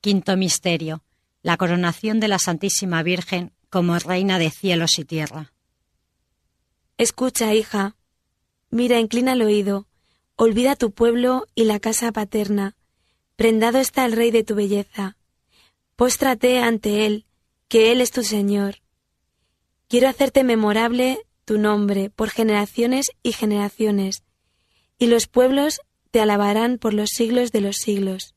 Quinto Misterio. La coronación de la Santísima Virgen como Reina de cielos y tierra. Escucha, hija. Mira, inclina el oído. Olvida tu pueblo y la casa paterna. Prendado está el Rey de tu belleza. Póstrate ante Él, que Él es tu Señor. Quiero hacerte memorable tu nombre por generaciones y generaciones, y los pueblos te alabarán por los siglos de los siglos.